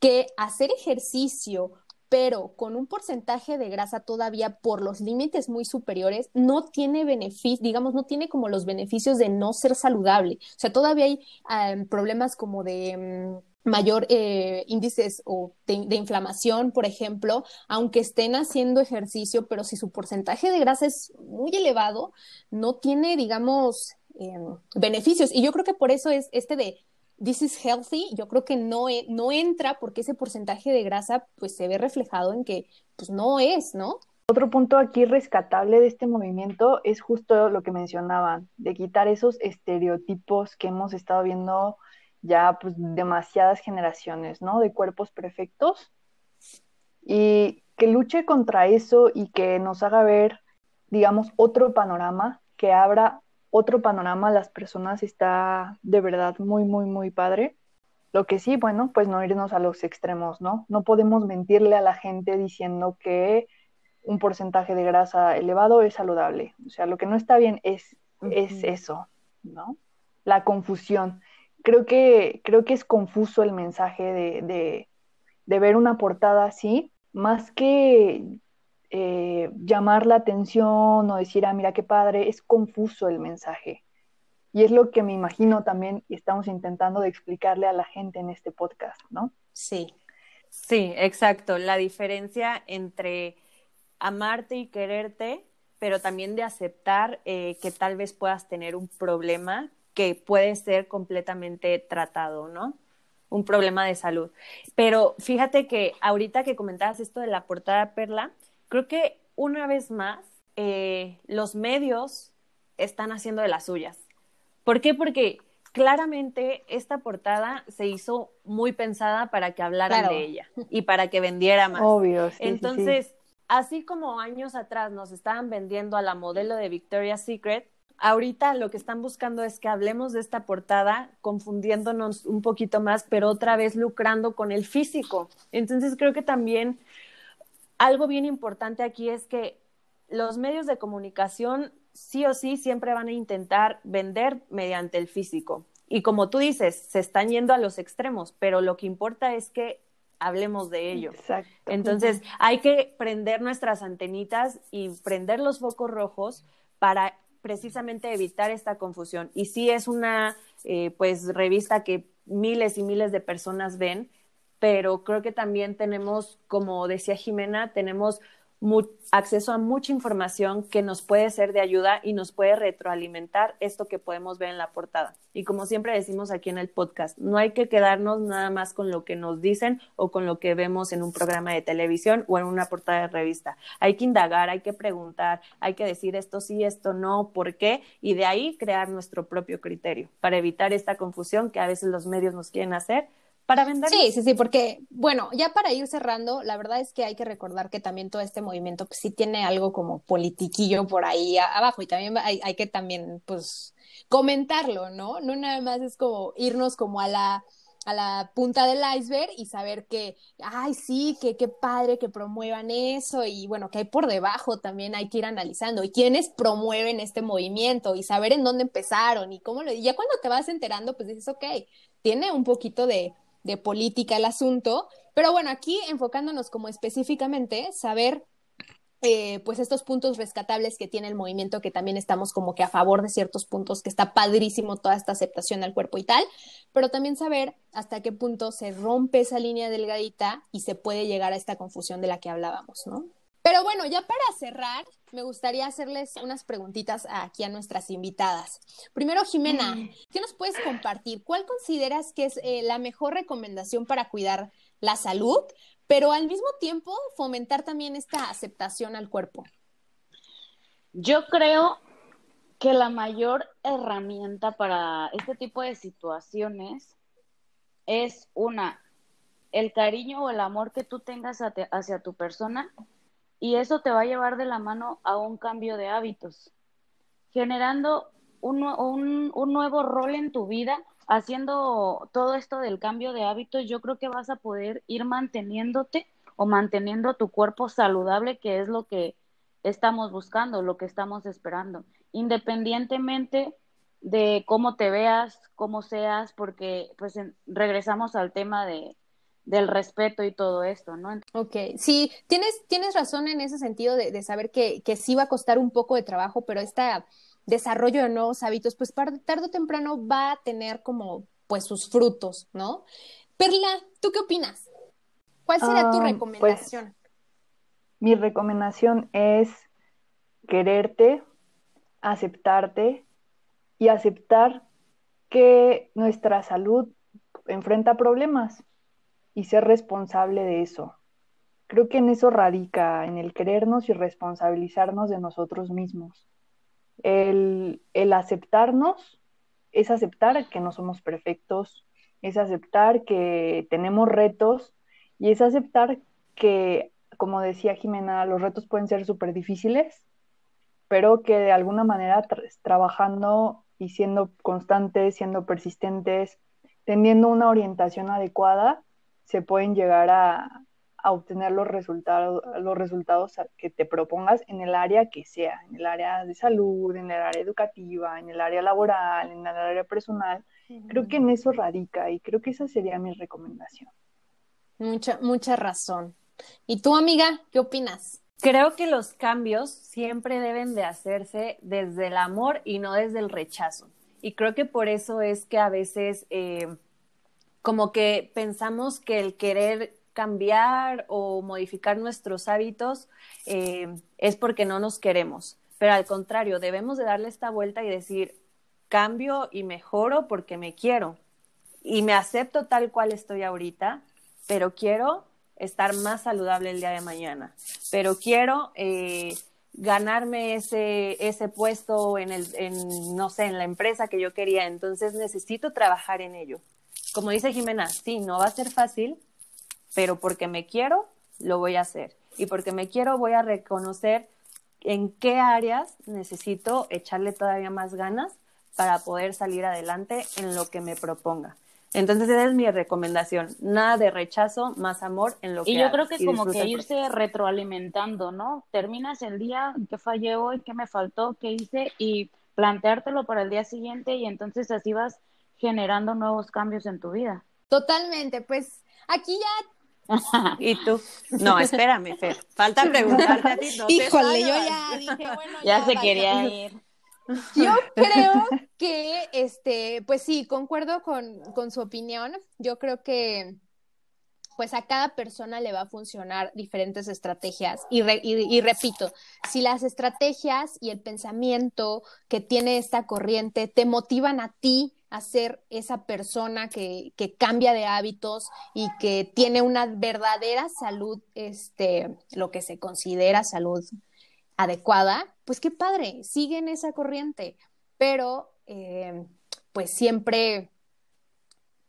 [SPEAKER 3] que hacer ejercicio pero con un porcentaje de grasa todavía por los límites muy superiores, no tiene beneficio, digamos, no tiene como los beneficios de no ser saludable. O sea, todavía hay em, problemas como de mm, mayor eh, índices o de, inflamación, por ejemplo, aunque estén haciendo ejercicio, pero si su porcentaje de grasa es muy elevado, no tiene, digamos, em, beneficios. Y yo creo que por eso es este de this is healthy, yo creo que no, e, no entra porque ese porcentaje de grasa pues se ve reflejado en que pues no es, ¿no?
[SPEAKER 4] Otro punto aquí rescatable de este movimiento es justo lo que mencionaban, de quitar esos estereotipos que hemos estado viendo ya pues demasiadas generaciones, ¿no? De cuerpos perfectos y que luche contra eso y que nos haga ver, digamos, otro panorama, que abra otro panorama las personas está de verdad muy, muy, muy padre. Lo que sí, bueno, pues no irnos a los extremos, ¿no? No podemos mentirle a la gente diciendo que un porcentaje de grasa elevado es saludable. O sea, lo que no está bien es, es eso, ¿no? La confusión. Creo que, creo que es confuso el mensaje de, de, de ver una portada así, más que eh, llamar la atención o decir, ah, mira qué padre, es confuso el mensaje. Y es lo que me imagino también estamos intentando de explicarle a la gente en este podcast, ¿no?
[SPEAKER 1] Sí, sí, exacto. La diferencia entre amarte y quererte, pero también de aceptar eh, que tal vez puedas tener un problema que puede ser completamente tratado, ¿no? Un problema de salud. Pero fíjate que ahorita que comentabas esto de la portada Perla, creo que una vez más eh, los medios están haciendo de las suyas. ¿Por qué? Porque claramente esta portada se hizo muy pensada para que hablaran de ella y para que vendiera más.
[SPEAKER 4] Obvio.
[SPEAKER 1] Entonces, así como años atrás nos estaban vendiendo a la modelo de Victoria's Secret, ahorita lo que están buscando es que hablemos de esta portada confundiéndonos un poquito más, pero otra vez lucrando con el físico. Entonces creo que también algo bien importante aquí es que los medios de comunicación sí o sí siempre van a intentar vender mediante el físico. Y como tú dices, se están yendo a los extremos, pero lo que importa es que hablemos de ello.
[SPEAKER 4] Exacto.
[SPEAKER 1] Entonces, hay que prender nuestras antenitas y prender los focos rojos para precisamente evitar esta confusión. Y sí es una eh, pues revista que miles y miles de personas ven, pero creo que también tenemos, como decía Jimena, tenemos acceso a mucha información que nos puede ser de ayuda y nos puede retroalimentar esto que podemos ver en la portada. Y como siempre decimos aquí en el podcast, no hay que quedarnos nada más con lo que nos dicen o con lo que vemos en un programa de televisión o en una portada de revista. Hay que indagar, hay que preguntar, hay que decir esto sí, esto no, por qué, y de ahí crear nuestro propio criterio para evitar esta confusión que a veces los medios nos quieren hacer para vender.
[SPEAKER 3] Sí, sí, sí, porque, bueno, ya para ir cerrando, la verdad es que hay que recordar que también todo este movimiento pues, sí tiene algo como politiquillo por ahí abajo y también hay, hay que también, pues, comentarlo, ¿no? No nada más es como irnos como a la a la punta del iceberg y saber que, ay, sí, que qué padre que promuevan eso y bueno, que hay por debajo también hay que ir analizando y quiénes promueven este movimiento y saber en dónde empezaron y cómo lo... Y ya cuando te vas enterando, pues dices, ok, tiene un poquito de, de política el asunto, pero bueno, aquí enfocándonos como específicamente, saber eh, pues estos puntos rescatables que tiene el movimiento, que también estamos como que a favor de ciertos puntos, que está padrísimo toda esta aceptación al cuerpo y tal, pero también saber hasta qué punto se rompe esa línea delgadita y se puede llegar a esta confusión de la que hablábamos, ¿no? Pero bueno, ya para cerrar, me gustaría hacerles unas preguntitas aquí a nuestras invitadas. Primero, Jimena, mm. ¿qué nos puedes compartir? ¿Cuál consideras que es eh, la mejor recomendación para cuidar la salud, pero al mismo tiempo fomentar también esta aceptación al cuerpo.
[SPEAKER 5] Yo creo que la mayor herramienta para este tipo de situaciones es una, el cariño o el amor que tú tengas hacia tu persona y eso te va a llevar de la mano a un cambio de hábitos, generando un, un, un nuevo rol en tu vida haciendo todo esto del cambio de hábitos, yo creo que vas a poder ir manteniéndote o manteniendo tu cuerpo saludable, que es lo que estamos buscando, lo que estamos esperando, independientemente de cómo te veas, cómo seas, porque pues regresamos al tema de, del respeto y todo esto, ¿no?
[SPEAKER 3] Ok, sí, tienes, tienes razón en ese sentido de, de saber que, que sí va a costar un poco de trabajo, pero esta desarrollo de nuevos hábitos, pues tarde o temprano va a tener como pues sus frutos, ¿no? Perla, ¿tú qué opinas? ¿Cuál sería tu ah, recomendación?
[SPEAKER 4] Pues, mi recomendación es quererte, aceptarte y aceptar que nuestra salud enfrenta problemas y ser responsable de eso. Creo que en eso radica, en el querernos y responsabilizarnos de nosotros mismos el, aceptarnos es aceptar que no somos perfectos, es aceptar que tenemos retos y es aceptar que, como decía Jimena, los retos pueden ser súper difíciles, pero que de alguna manera trabajando y siendo constantes, siendo persistentes, teniendo una orientación adecuada, se pueden llegar a, a obtener los resultados, los resultados que te propongas en el área que sea, en el área de salud, en el área educativa, en el área laboral, en el área personal. Creo que en eso radica y creo que esa sería mi recomendación.
[SPEAKER 3] Mucha, mucha razón. ¿Y tú, amiga, qué opinas?
[SPEAKER 1] Creo que los cambios siempre deben de hacerse desde el amor y no desde el rechazo. Y creo que por eso es que a veces eh, como que pensamos que el querer cambiar o modificar nuestros hábitos eh, es porque no nos queremos. Pero al contrario, debemos de darle esta vuelta y decir, cambio y mejoro porque me quiero. Y me acepto tal cual estoy ahorita, pero quiero estar más saludable el día de mañana. Pero quiero eh, ganarme ese, ese puesto en, el, en, no sé, en la empresa que yo quería. Entonces necesito trabajar en ello. Como dice Jimena, sí, no va a ser fácil, pero porque me quiero, lo voy a hacer. Y porque me quiero, voy a reconocer en qué áreas necesito echarle todavía más ganas para poder salir adelante en lo que me proponga. Entonces esa es mi recomendación, nada de rechazo, más amor en lo que
[SPEAKER 5] Y yo creo que como que irse retroalimentando, ¿no? Terminas el día, ¿qué fallé hoy? ¿Qué me faltó? ¿Qué hice? Y planteártelo para el día siguiente y entonces así vas generando nuevos cambios en tu vida.
[SPEAKER 3] Totalmente, pues aquí ya
[SPEAKER 1] ¿Y tú? No, espérame, Fer. Falta preguntarte a ti.
[SPEAKER 3] Híjole, yo ya dije, bueno,
[SPEAKER 5] ya, se quería ir.
[SPEAKER 3] Yo creo que, este, pues sí, concuerdo con, con su opinión. Yo creo que, pues a cada persona le va a funcionar diferentes estrategias. Y, y, repito, si las estrategias y el pensamiento que tiene esta corriente te motivan a ti a ser esa persona que, que, cambia de hábitos y que tiene una verdadera salud, este, lo que se considera salud adecuada, pues qué padre, siguen esa corriente, pero eh, pues siempre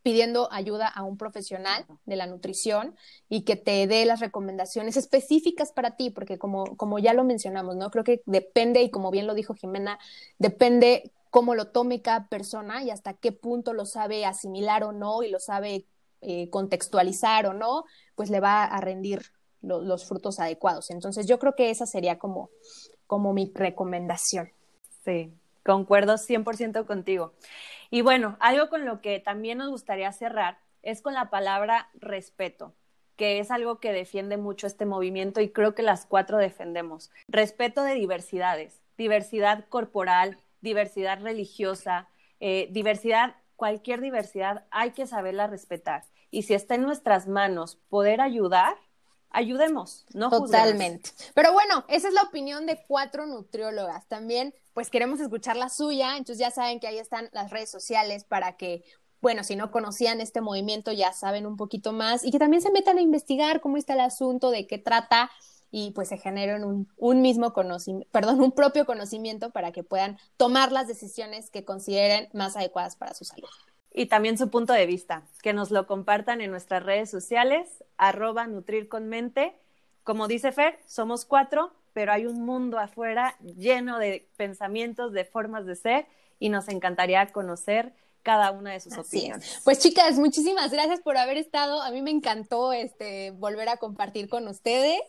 [SPEAKER 3] pidiendo ayuda a un profesional de la nutrición y que te dé las recomendaciones específicas para ti, porque como, como ya lo mencionamos, ¿no? Creo que depende, y como bien lo dijo Jimena, depende cómo lo tome cada persona y hasta qué punto lo sabe asimilar o no y lo sabe eh, contextualizar o no, pues le va a rendir los frutos adecuados. Entonces yo creo que esa sería como, como mi recomendación.
[SPEAKER 1] Sí, concuerdo 100% contigo. Y bueno, algo con lo que también nos gustaría cerrar es con la palabra respeto que es algo que defiende mucho este movimiento y creo que las cuatro defendemos. Respeto de diversidades, diversidad corporal, diversidad religiosa, eh, diversidad, cualquier diversidad, hay que saberla respetar. Y si está en nuestras manos poder ayudar, ayudemos, no
[SPEAKER 3] Totalmente. Pero bueno, esa es la opinión de cuatro nutriólogas. También, pues queremos escuchar la suya, entonces ya saben que ahí están las redes sociales para que bueno, si no conocían este movimiento ya saben un poquito más y que también se metan a investigar cómo está el asunto, de qué trata y pues se generen un, mismo conocimiento, perdón, un propio conocimiento para que puedan tomar las decisiones que consideren más adecuadas para su salud.
[SPEAKER 1] Y también su punto de vista, que nos lo compartan en nuestras redes sociales, arroba nutrir con mente. Como dice Fer, somos cuatro, pero hay un mundo afuera lleno de pensamientos, de formas de ser y nos encantaría conocer cada una de sus opiniones.
[SPEAKER 3] Pues chicas, muchísimas gracias por haber estado. A mí me encantó este volver a compartir con ustedes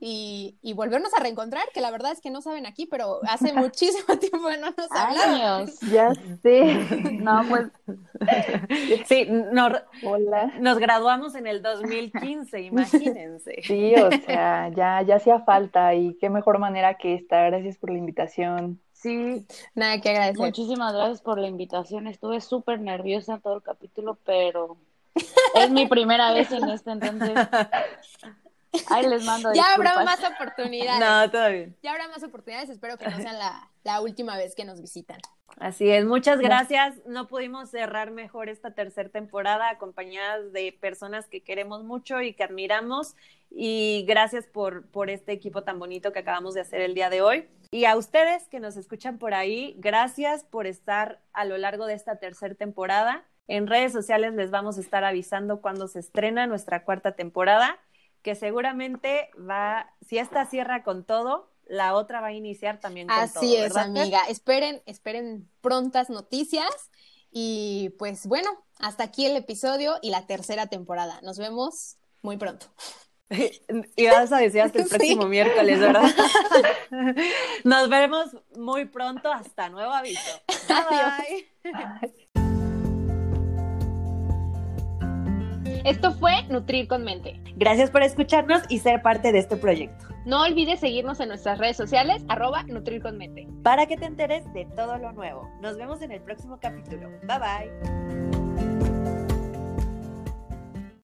[SPEAKER 3] y, volvernos a reencontrar, que la verdad es que no saben aquí, pero hace muchísimo tiempo no nos hablamos.
[SPEAKER 4] Ya sé. No, pues
[SPEAKER 1] sí, nos, Hola. nos graduamos en el 2015, imagínense.
[SPEAKER 4] Sí, o sea, ya ya hacía falta y qué mejor manera que esta. Gracias por la invitación.
[SPEAKER 5] Sí.
[SPEAKER 3] Nada que agradecer.
[SPEAKER 5] Muchísimas gracias por la invitación. Estuve súper nerviosa todo el capítulo, pero es mi primera vez en este, entonces. Ahí les mando.
[SPEAKER 3] Ya habrá más oportunidades.
[SPEAKER 1] No, todo bien.
[SPEAKER 3] Ya habrá más oportunidades. Espero que no sean la, la última vez que nos visitan.
[SPEAKER 1] Así es, muchas gracias. No pudimos cerrar mejor esta tercera temporada acompañadas de personas que queremos mucho y que admiramos. Y gracias por, por este equipo tan bonito que acabamos de hacer el día de hoy. Y a ustedes que nos escuchan por ahí, gracias por estar a lo largo de esta tercera temporada. En redes sociales les vamos a estar avisando cuando se estrena nuestra cuarta temporada, que seguramente va, si esta cierra con todo, la otra va a iniciar también con
[SPEAKER 3] Así
[SPEAKER 1] todo.
[SPEAKER 3] Así es, amiga. Esperen, esperen prontas noticias. Y pues bueno, hasta aquí el episodio y la tercera temporada. Nos vemos muy pronto.
[SPEAKER 1] Y vas a decir hasta el próximo miércoles, ¿verdad? Nos veremos muy pronto. Hasta nuevo aviso. Bye.
[SPEAKER 2] Esto fue Nutrir con Mente.
[SPEAKER 1] Gracias por escucharnos y ser parte de este proyecto.
[SPEAKER 2] No olvides seguirnos en nuestras redes sociales, arroba Nutrir con Mente.
[SPEAKER 1] Para que te enteres de todo lo nuevo. Nos vemos en el próximo capítulo. Bye bye.